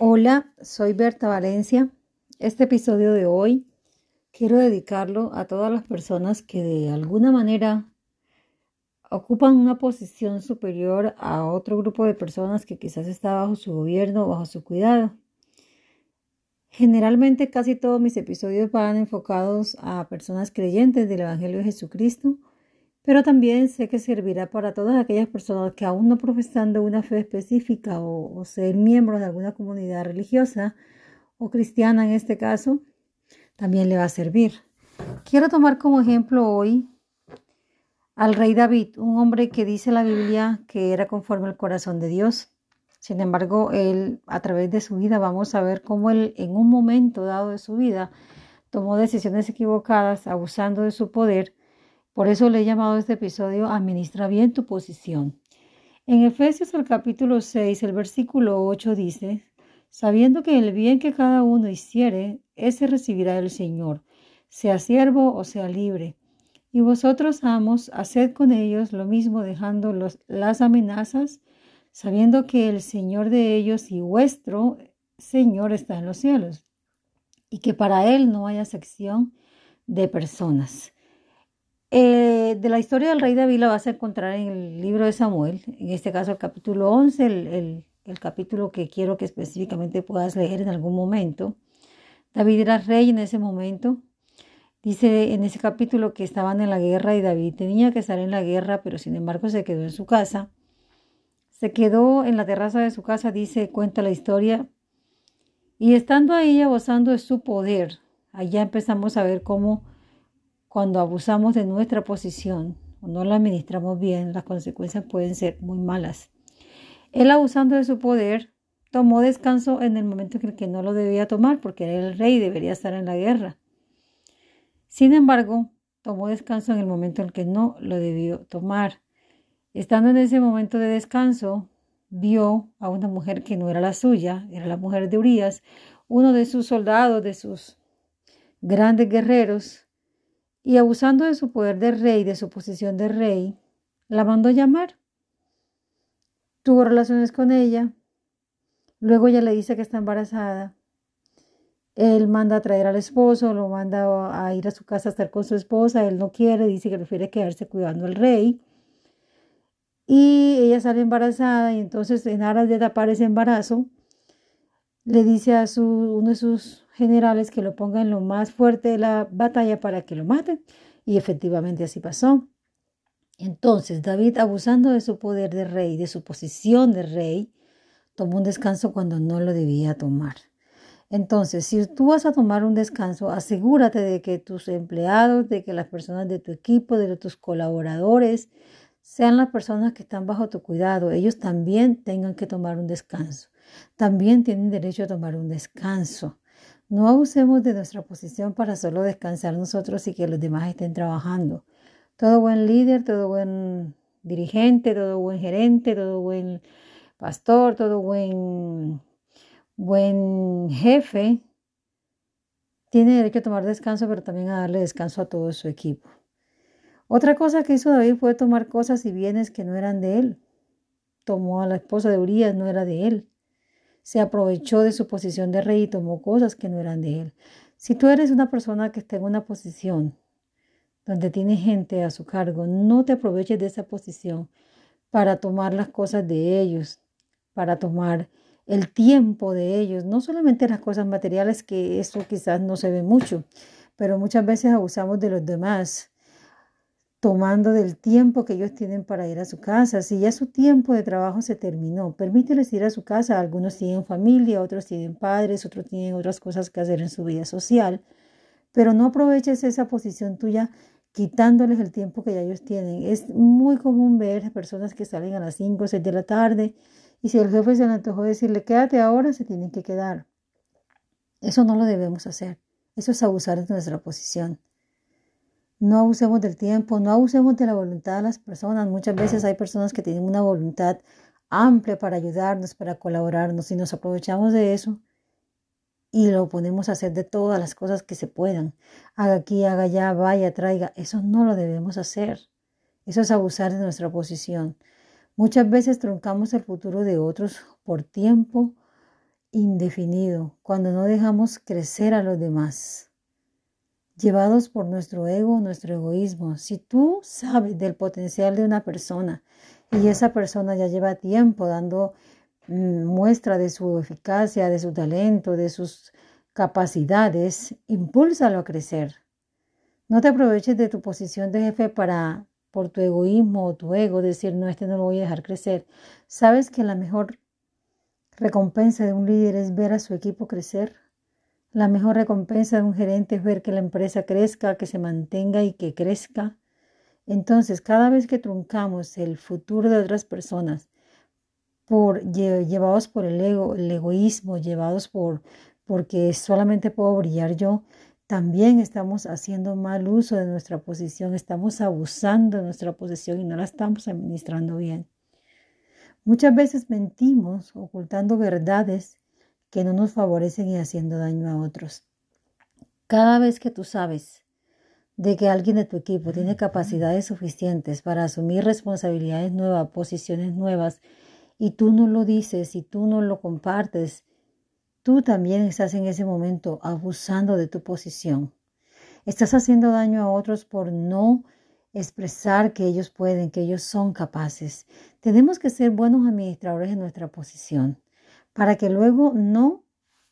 Hola, soy Berta Valencia. Este episodio de hoy quiero dedicarlo a todas las personas que de alguna manera ocupan una posición superior a otro grupo de personas que quizás está bajo su gobierno o bajo su cuidado. Generalmente casi todos mis episodios van enfocados a personas creyentes del Evangelio de Jesucristo, pero también sé que servirá para todas aquellas personas que aún no profesando una fe específica o, ser miembros de alguna comunidad religiosa o cristiana en este caso, también le va a servir. Quiero tomar como ejemplo hoy al rey David, un hombre que dice la Biblia que era conforme al corazón de Dios. Sin embargo, él a través de su vida vamos a ver cómo él en un momento dado de su vida tomó decisiones equivocadas, abusando de su poder por eso le he llamado este episodio Administra bien tu posición. En Efesios el capítulo 6, el versículo 8 dice, sabiendo que el bien que cada uno hiciere, ese recibirá el Señor, sea siervo o sea libre. Y vosotros, amos, haced con ellos lo mismo, dejando las amenazas, sabiendo que el Señor de ellos y vuestro Señor está en los cielos, y que para Él no haya sección de personas. Eh, de la historia del rey David la vas a encontrar en el libro de Samuel, en este caso el capítulo 11, el, el capítulo que quiero que específicamente puedas leer en algún momento. David era rey en ese momento. Dice en ese capítulo que estaban en la guerra y David tenía que estar en la guerra, pero sin embargo se quedó en su casa. Se quedó en la terraza de su casa, dice, cuenta la historia. Y estando ahí gozando de su poder, allá empezamos a ver cómo cuando abusamos de nuestra posición o no la administramos bien, las consecuencias pueden ser muy malas. Él abusando de su poder, tomó descanso en el momento en el que no lo debía tomar, porque era el rey y debería estar en la guerra. Sin embargo, tomó descanso en el momento en el que no lo debió tomar. Estando en ese momento de descanso, vio a una mujer que no era la suya, era la mujer de Urias, uno de sus soldados, de sus grandes guerreros, y abusando de su poder de rey, de su posición de rey, la mandó llamar. Tuvo relaciones con ella. Luego ella le dice que está embarazada. Él manda a traer al esposo, lo manda a ir a su casa a estar con su esposa. Él no quiere, dice que prefiere quedarse cuidando al rey. Y ella sale embarazada y entonces en aras de tapar ese embarazo, le dice a su, uno de sus generales que lo pongan lo más fuerte de la batalla para que lo maten. Y efectivamente así pasó. Entonces David, abusando de su poder de rey, de su posición de rey, tomó un descanso cuando no lo debía tomar. Entonces, si tú vas a tomar un descanso, asegúrate de que tus empleados, de que las personas de tu equipo, de tus colaboradores, sean las personas que están bajo tu cuidado, ellos también tengan que tomar un descanso. También tienen derecho a tomar un descanso. No abusemos de nuestra posición para solo descansar nosotros y que los demás estén trabajando. Todo buen líder, todo buen dirigente, todo buen gerente, todo buen pastor, todo buen, buen jefe tiene derecho a tomar descanso, pero también a darle descanso a todo su equipo. Otra cosa que hizo David fue tomar cosas y bienes que no eran de él. Tomó a la esposa de Urias, no era de él se aprovechó de su posición de rey y tomó cosas que no eran de él. Si tú eres una persona que está en una posición donde tiene gente a su cargo, no te aproveches de esa posición para tomar las cosas de ellos, para tomar el tiempo de ellos, no solamente las cosas materiales, que eso quizás no se ve mucho, pero muchas veces abusamos de los demás tomando del tiempo que ellos tienen para ir a su casa. Si ya su tiempo de trabajo se terminó, permíteles ir a su casa. Algunos tienen familia, otros tienen padres, otros tienen otras cosas que hacer en su vida social, pero no aproveches esa posición tuya quitándoles el tiempo que ya ellos tienen. Es muy común ver personas que salen a las 5 o 6 de la tarde y si el jefe se le antojó decirle quédate ahora, se tienen que quedar. Eso no lo debemos hacer. Eso es abusar de nuestra posición. No abusemos del tiempo, no abusemos de la voluntad de las personas. Muchas veces hay personas que tienen una voluntad amplia para ayudarnos, para colaborarnos y nos aprovechamos de eso y lo ponemos a hacer de todas las cosas que se puedan. Haga aquí, haga allá, vaya, traiga. Eso no lo debemos hacer. Eso es abusar de nuestra posición. Muchas veces truncamos el futuro de otros por tiempo indefinido cuando no dejamos crecer a los demás, llevados por nuestro ego, nuestro egoísmo. Si tú sabes del potencial de una persona y esa persona ya lleva tiempo dando mm, muestra de su eficacia, de su talento, de sus capacidades, impúlsalo a crecer. No te aproveches de tu posición de jefe para, por tu egoísmo o tu ego, decir, no, este no lo voy a dejar crecer. Sabes que la mejor recompensa de un líder es ver a su equipo crecer. La mejor recompensa de un gerente es ver que la empresa crezca, que se mantenga y que crezca. Entonces, cada vez que truncamos el futuro de otras personas, por, llevados por el ego, el egoísmo, llevados por porque solamente puedo brillar yo, también estamos haciendo mal uso de nuestra posición, estamos abusando de nuestra posición y no la estamos administrando bien. Muchas veces mentimos ocultando verdades que no nos favorecen y haciendo daño a otros. Cada vez que tú sabes de que alguien de tu equipo tiene capacidades suficientes para asumir responsabilidades nuevas, posiciones nuevas, y tú no lo dices y tú no lo compartes, tú también estás en ese momento abusando de tu posición. Estás haciendo daño a otros por no expresar que ellos pueden, que ellos son capaces. Tenemos que ser buenos administradores de nuestra posición para que luego no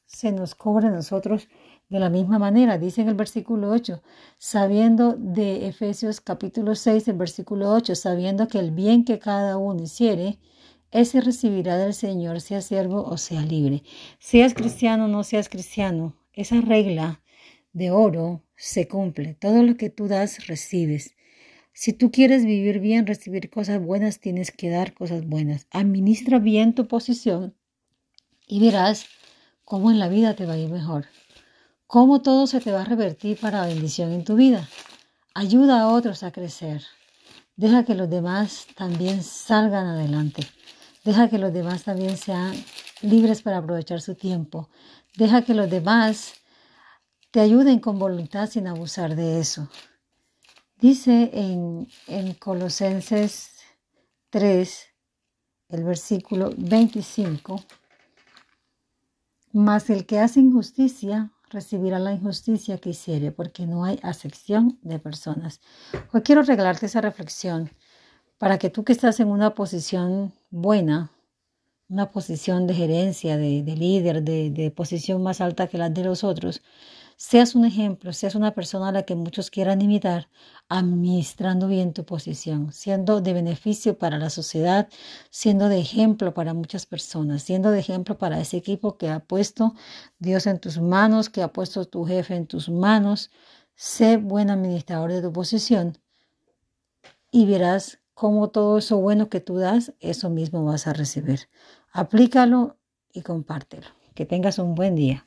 se nos cobre a nosotros de la misma manera. Dice en el versículo 8, sabiendo de Efesios capítulo 6, el versículo 8, sabiendo que el bien que cada uno hiciere, ese recibirá del Señor, sea siervo o sea libre. Seas cristiano o no seas cristiano, esa regla de oro se cumple. Todo lo que tú das, recibes. Si tú quieres vivir bien, recibir cosas buenas, tienes que dar cosas buenas. Administra bien tu posición y verás cómo en la vida te va a ir mejor. Cómo todo se te va a revertir para bendición en tu vida. Ayuda a otros a crecer. Deja que los demás también salgan adelante. Deja que los demás también sean libres para aprovechar su tiempo. Deja que los demás te ayuden con voluntad sin abusar de eso. Dice en, en Colosenses 3, el versículo 25, mas el que hace injusticia recibirá la injusticia que hiciere, porque no hay acepción de personas. Hoy quiero regalarte esa reflexión para que tú que estás en una posición buena, una posición de gerencia, de, líder, de, de posición más alta que la de los otros, seas un ejemplo, seas una persona a la que muchos quieran imitar, administrando bien tu posición, siendo de beneficio para la sociedad, siendo de ejemplo para muchas personas, siendo de ejemplo para ese equipo que ha puesto Dios en tus manos, que ha puesto tu jefe en tus manos. Sé buen administrador de tu posición y verás cómo todo eso bueno que tú das, eso mismo vas a recibir. Aplícalo y compártelo. Que tengas un buen día.